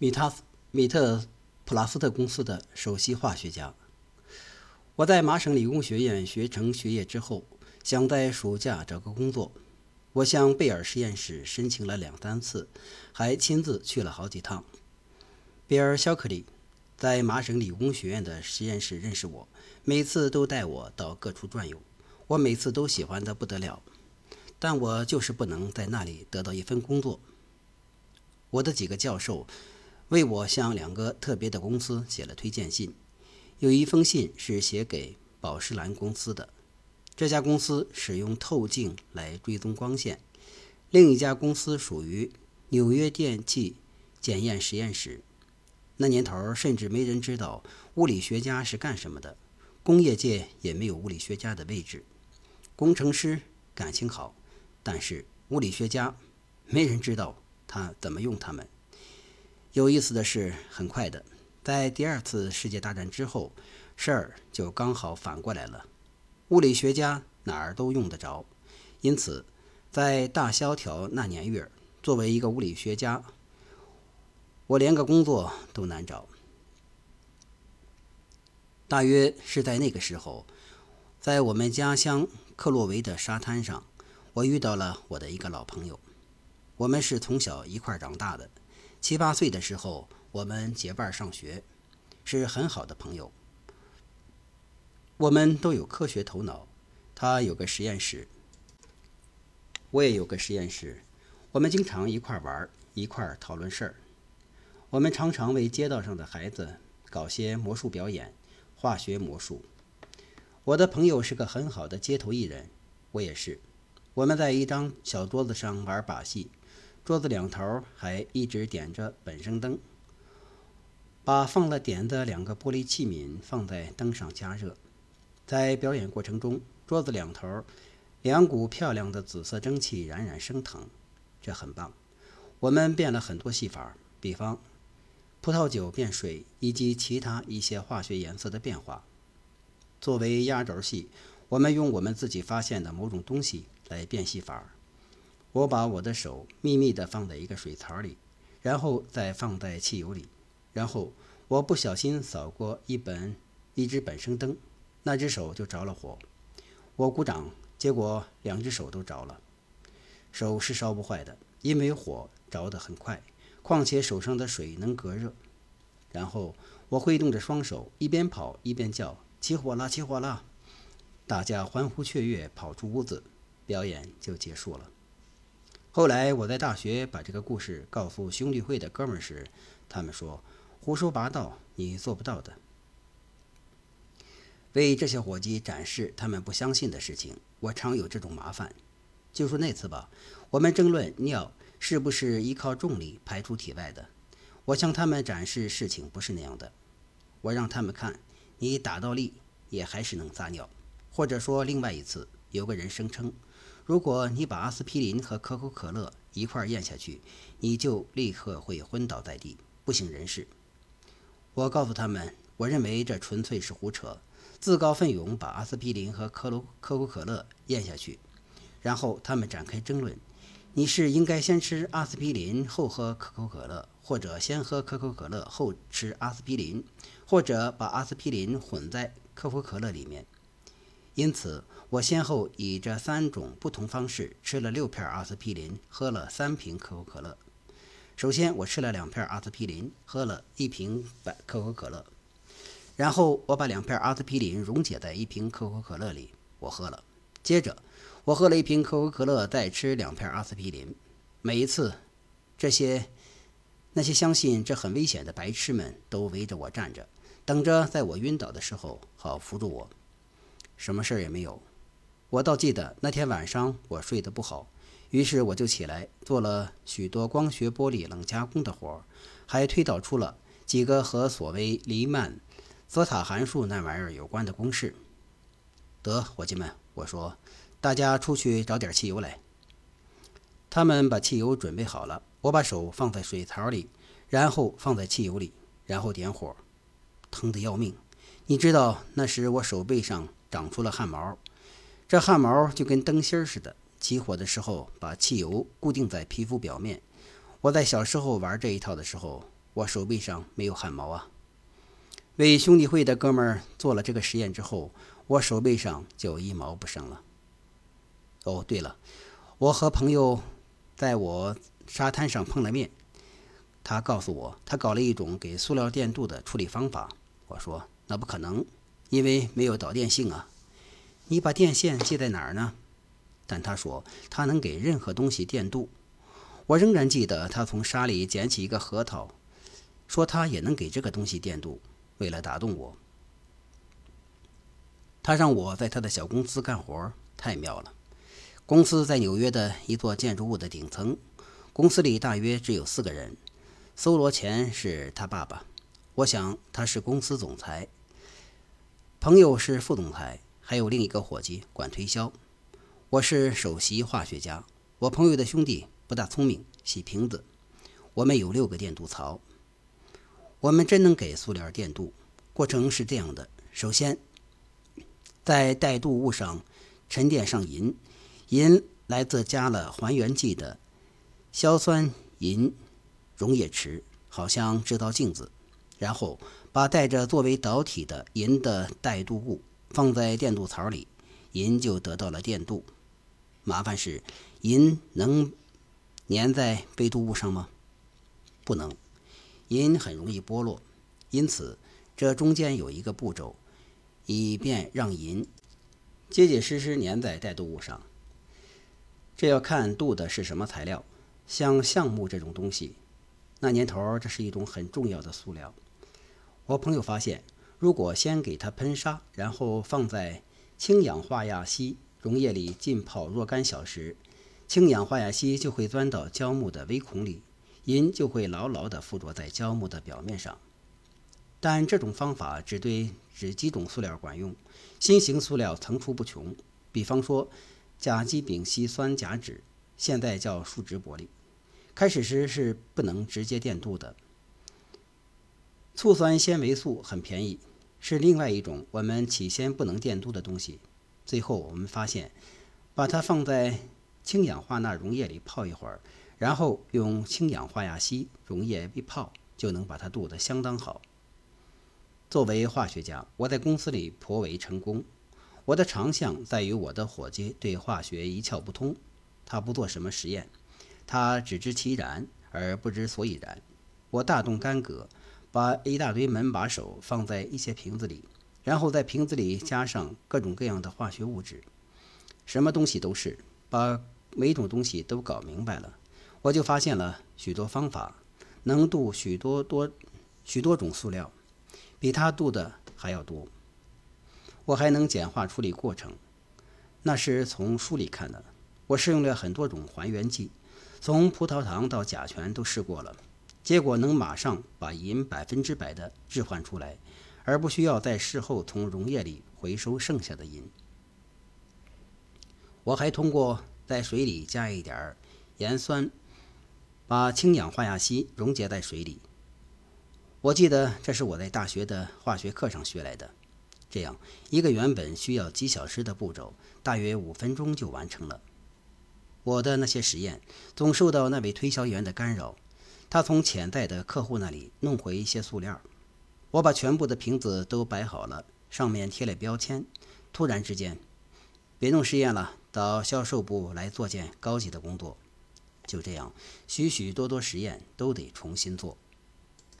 米塔斯米特普拉斯特公司的首席化学家。我在麻省理工学院学成学业之后，想在暑假找个工作。我向贝尔实验室申请了两三次，还亲自去了好几趟。比尔·肖克利在麻省理工学院的实验室认识我，每次都带我到各处转悠，我每次都喜欢得不得了。但我就是不能在那里得到一份工作。我的几个教授。为我向两个特别的公司写了推荐信，有一封信是写给宝石蓝公司的，这家公司使用透镜来追踪光线；另一家公司属于纽约电气检验实验室。那年头甚至没人知道物理学家是干什么的，工业界也没有物理学家的位置。工程师感情好，但是物理学家没人知道他怎么用他们。有意思的是，很快的，在第二次世界大战之后，事儿就刚好反过来了。物理学家哪儿都用得着，因此，在大萧条那年月，作为一个物理学家，我连个工作都难找。大约是在那个时候，在我们家乡克洛维的沙滩上，我遇到了我的一个老朋友。我们是从小一块长大的。七八岁的时候，我们结伴上学，是很好的朋友。我们都有科学头脑，他有个实验室，我也有个实验室。我们经常一块玩，一块讨论事儿。我们常常为街道上的孩子搞些魔术表演，化学魔术。我的朋友是个很好的街头艺人，我也是。我们在一张小桌子上玩把戏。桌子两头还一直点着本生灯，把放了点的两个玻璃器皿放在灯上加热。在表演过程中，桌子两头两股漂亮的紫色蒸汽冉冉升腾，这很棒。我们变了很多戏法，比方葡萄酒变水以及其他一些化学颜色的变化。作为压轴戏，我们用我们自己发现的某种东西来变戏法。我把我的手秘密地放在一个水槽里，然后再放在汽油里，然后我不小心扫过一本一只本生灯，那只手就着了火。我鼓掌，结果两只手都着了。手是烧不坏的，因为火着得很快，况且手上的水能隔热。然后我挥动着双手，一边跑一边叫：“起火了！起火了！”大家欢呼雀跃，跑出屋子，表演就结束了。后来我在大学把这个故事告诉兄弟会的哥们儿时，他们说：“胡说八道，你做不到的。”为这些伙计展示他们不相信的事情，我常有这种麻烦。就说那次吧，我们争论尿是不是依靠重力排出体外的，我向他们展示事情不是那样的。我让他们看，你打到力也还是能撒尿。或者说另外一次，有个人声称。如果你把阿司匹林和可口可乐一块咽下去，你就立刻会昏倒在地，不省人事。我告诉他们，我认为这纯粹是胡扯，自告奋勇把阿司匹林和可鲁可口可乐咽下去。然后他们展开争论：你是应该先吃阿司匹林后喝可口可乐，或者先喝可口可乐后吃阿司匹林，或者把阿司匹林混在可口可乐里面。因此。我先后以这三种不同方式吃了六片阿司匹林，喝了三瓶可口可乐。首先，我吃了两片阿司匹林，喝了一瓶白可口可乐。然后，我把两片阿司匹林溶解在一瓶可口可乐里，我喝了。接着，我喝了一瓶可口可乐，再吃两片阿司匹林。每一次，这些那些相信这很危险的白痴们都围着我站着，等着在我晕倒的时候好扶住我。什么事儿也没有。我倒记得那天晚上我睡得不好，于是我就起来做了许多光学玻璃冷加工的活儿，还推导出了几个和所谓黎曼泽塔函数那玩意儿有关的公式。得，伙计们，我说，大家出去找点汽油来。他们把汽油准备好了，我把手放在水槽里，然后放在汽油里，然后点火，疼得要命。你知道，那时我手背上长出了汗毛。这汗毛就跟灯芯似的，起火的时候把汽油固定在皮肤表面。我在小时候玩这一套的时候，我手背上没有汗毛啊。为兄弟会的哥们儿做了这个实验之后，我手背上就一毛不剩了。哦，对了，我和朋友在我沙滩上碰了面，他告诉我他搞了一种给塑料电镀的处理方法。我说那不可能，因为没有导电性啊。你把电线接在哪儿呢？但他说他能给任何东西电镀。我仍然记得他从沙里捡起一个核桃，说他也能给这个东西电镀。为了打动我，他让我在他的小公司干活，太妙了。公司在纽约的一座建筑物的顶层，公司里大约只有四个人。搜罗钱是他爸爸，我想他是公司总裁。朋友是副总裁，还有另一个伙计管推销。我是首席化学家。我朋友的兄弟不大聪明，洗瓶子。我们有六个电镀槽。我们真能给塑料电镀。过程是这样的：首先，在带镀物上沉淀上银。银来自加了还原剂的硝酸银溶液池，好像制造镜子。然后把带着作为导体的银的带镀物放在电镀槽里，银就得到了电镀。麻烦是，银能粘在被镀物上吗？不能，银很容易剥落。因此，这中间有一个步骤，以便让银结结实实粘在带镀物上。这要看镀的是什么材料，像橡木这种东西，那年头这是一种很重要的塑料。我朋友发现，如果先给它喷砂，然后放在氢氧化亚锡溶液里浸泡若干小时，氢氧化亚锡就会钻到胶木的微孔里，银就会牢牢地附着在胶木的表面上。但这种方法只对只几种塑料管用，新型塑料层出不穷，比方说。甲基丙烯酸甲酯，现在叫树脂玻璃。开始时是不能直接电镀的。醋酸纤维素很便宜，是另外一种我们起先不能电镀的东西。最后我们发现，把它放在氢氧化钠溶液里泡一会儿，然后用氢氧化亚锡溶液一泡，就能把它镀得相当好。作为化学家，我在公司里颇为成功。我的长项在于我的伙计对化学一窍不通，他不做什么实验，他只知其然而不知所以然。我大动干戈，把一大堆门把手放在一些瓶子里，然后在瓶子里加上各种各样的化学物质，什么东西都是，把每种东西都搞明白了，我就发现了许多方法，能镀许多多许多种塑料，比他镀的还要多。我还能简化处理过程，那是从书里看的。我试用了很多种还原剂，从葡萄糖到甲醛都试过了，结果能马上把银百分之百的置换出来，而不需要在事后从溶液里回收剩下的银。我还通过在水里加一点盐酸，把氢氧化亚锡溶解在水里。我记得这是我在大学的化学课上学来的。这样一个原本需要几小时的步骤，大约五分钟就完成了。我的那些实验总受到那位推销员的干扰，他从潜在的客户那里弄回一些塑料。我把全部的瓶子都摆好了，上面贴了标签。突然之间，别弄实验了，到销售部来做件高级的工作。就这样，许许多多实验都得重新做。